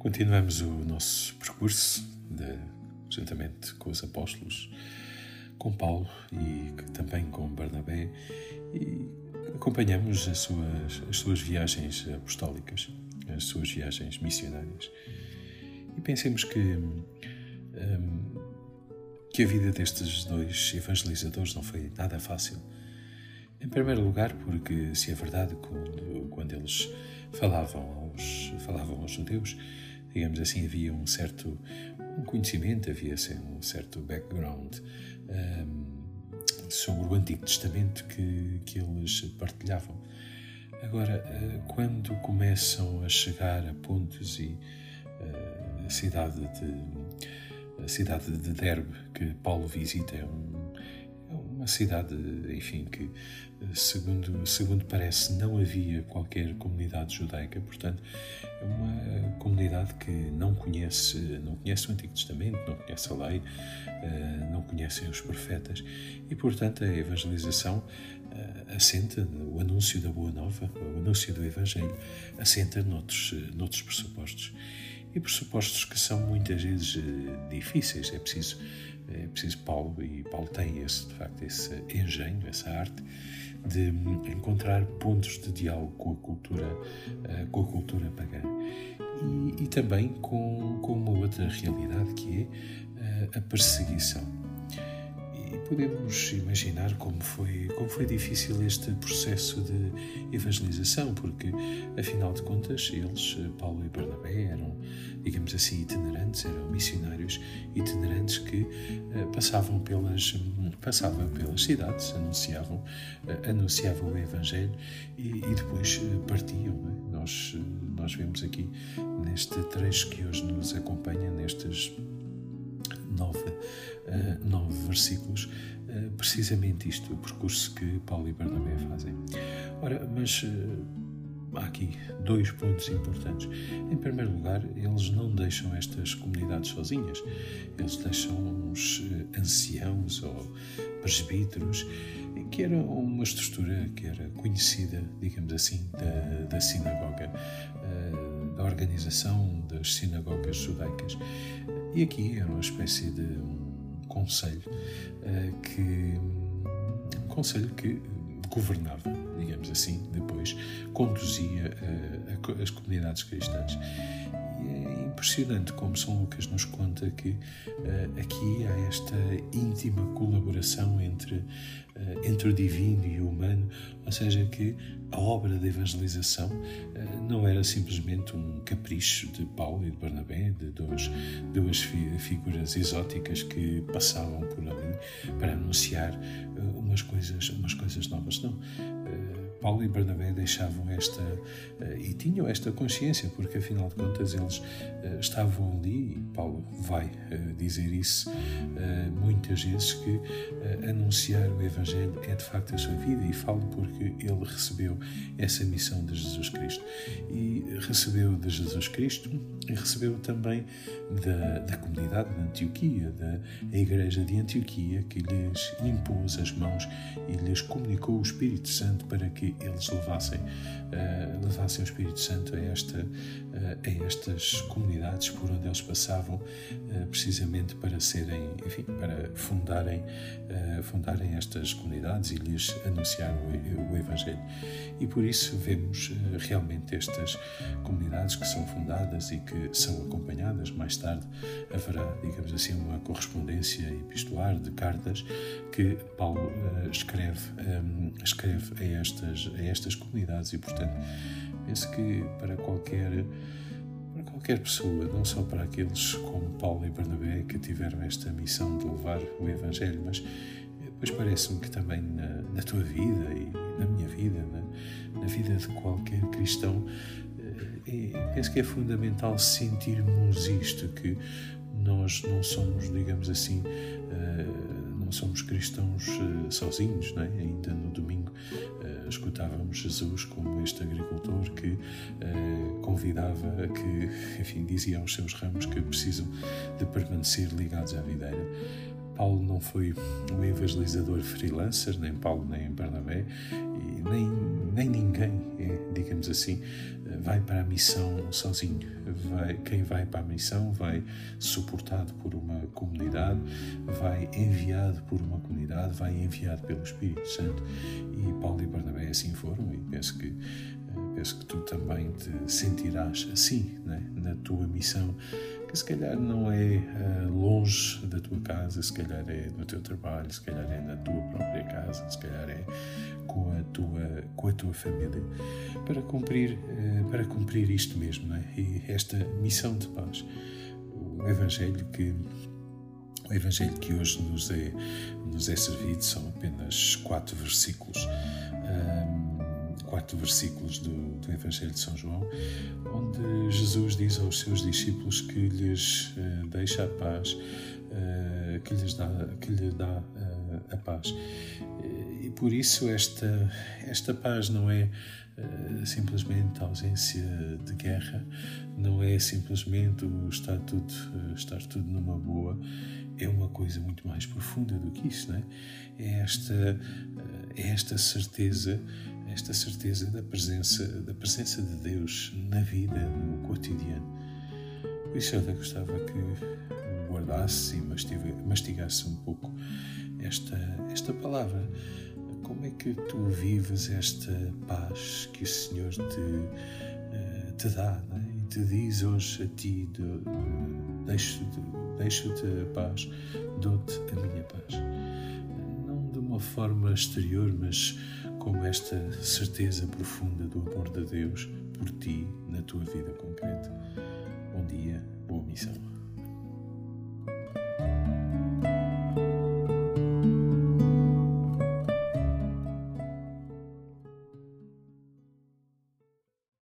Continuamos o nosso percurso, de, juntamente com os apóstolos, com Paulo e também com Barnabé, e acompanhamos as suas, as suas viagens apostólicas, as suas viagens missionárias. E pensemos que, um, que a vida destes dois evangelizadores não foi nada fácil. Em primeiro lugar, porque, se é verdade, quando, quando eles falavam aos, falavam aos judeus, digamos assim, havia um certo um conhecimento, havia assim, um certo background um, sobre o Antigo Testamento que, que eles partilhavam. Agora, uh, quando começam a chegar a pontos e uh, a cidade de a cidade de Derbe que Paulo visita é um uma cidade, enfim, que segundo, segundo parece não havia qualquer comunidade judaica, portanto é uma comunidade que não conhece, não conhece o Antigo Testamento, não conhece a lei, eh, não conhecem os profetas e portanto a evangelização eh, assenta, o anúncio da Boa Nova, o anúncio do Evangelho, assenta noutros, noutros pressupostos. E pressupostos que são muitas vezes eh, difíceis, é preciso é preciso Paulo, e Paulo tem esse, de facto, esse engenho, essa arte de encontrar pontos de diálogo com a cultura, eh, com a cultura pagã. E, e também com, com uma outra realidade que é eh, a perseguição podemos imaginar como foi, como foi difícil este processo de evangelização, porque, afinal de contas, eles, Paulo e Bernabé, eram, digamos assim, itinerantes, eram missionários itinerantes que uh, passavam, pelas, passavam pelas cidades, anunciavam, uh, anunciavam o Evangelho e, e depois uh, partiam. É? Nós, nós vemos aqui, neste trecho que hoje nos acompanha, nestes nove, uh, nove versículos, uh, precisamente isto, o percurso que Paulo e Barnabé fazem. Ora, mas uh, há aqui dois pontos importantes. Em primeiro lugar, eles não deixam estas comunidades sozinhas, eles deixam uns anciãos ou presbíteros, que era uma estrutura que era conhecida, digamos assim, da, da sinagoga, da organização das sinagogas judaicas. E aqui era uma espécie de um conselho uh, que um conselho que governava, digamos assim, depois conduzia uh, as comunidades cristãs. E é impressionante como São Lucas nos conta que uh, aqui há esta íntima colaboração entre eh, entre o divino e o humano, ou seja, que a obra da evangelização não era simplesmente um capricho de Paulo e de Barnabé, de duas, duas figuras exóticas que passavam por ali para anunciar umas coisas, umas coisas novas. Não Paulo e Bernabé deixavam esta uh, e tinham esta consciência, porque afinal de contas eles uh, estavam ali, e Paulo vai uh, dizer isso muitas vezes, que anunciar o Evangelho é de facto a sua vida, e falo porque ele recebeu essa missão de Jesus Cristo. E recebeu de Jesus Cristo e recebeu também da, da comunidade de Antioquia, da igreja de Antioquia, que lhes impôs as mãos e lhes comunicou o Espírito Santo para que eles levassem, uh, levassem o Espírito Santo a, esta, uh, a estas comunidades por onde eles passavam, uh, precisamente para serem, enfim, para fundarem, fundarem estas comunidades e lhes anunciar o, o Evangelho. E por isso vemos realmente estas comunidades que são fundadas e que são acompanhadas. Mais tarde haverá, digamos assim, uma correspondência epistolar de cartas que Paulo escreve, um, escreve a estas a estas comunidades e, portanto, penso que para qualquer para qualquer pessoa, não só para aqueles como Paulo e Bernabé que tiveram esta missão de levar o Evangelho, mas depois parece-me que também na, na, tua vida e na minha vida, na, na vida de qualquer cristão, é, penso que é fundamental sentirmos isto, que nós não somos, digamos assim, não somos cristãos sozinhos, não é? ainda no domingo escutávamos Jesus como este agricultor que uh, convidava, que, enfim, dizia aos seus ramos que precisam de permanecer ligados à videira. Paulo não foi um evangelizador freelancer, nem Paulo nem Bernabé, e nem, nem ninguém, assim, vai para a missão sozinho. Vai, quem vai para a missão vai suportado por uma comunidade, vai enviado por uma comunidade, vai enviado pelo Espírito Santo. E Paulo e Barnabé assim foram, e penso que, penso que tu também te sentirás assim né? na tua missão que se calhar não é uh, longe da tua casa, se calhar é no teu trabalho, se calhar é na tua própria casa, se calhar é com a tua, com a tua família, para cumprir, uh, para cumprir isto mesmo, não é? E esta missão de paz. O Evangelho que o Evangelho que hoje nos é, nos é servido são apenas quatro versículos. Quatro versículos do, do, Evangelho de São João, onde Jesus diz aos seus discípulos que lhes uh, deixa a paz, uh, que lhes dá, que lhe dá a paz. Por isso esta, esta paz não é simplesmente a ausência de guerra, não é simplesmente o estar tudo, estar tudo numa boa, é uma coisa muito mais profunda do que isso, não é? É esta, é esta certeza esta certeza da presença, da presença de Deus na vida, no cotidiano. Por isso eu gostava que guardasse e mastigasse um pouco esta, esta palavra. Como é que tu vives esta paz que o Senhor te, eh, te dá é? e te diz hoje a ti: deixo-te deixo a paz, dou-te a minha paz? Não de uma forma exterior, mas com esta certeza profunda do amor de Deus por ti na tua vida concreta. Bom dia, boa missão.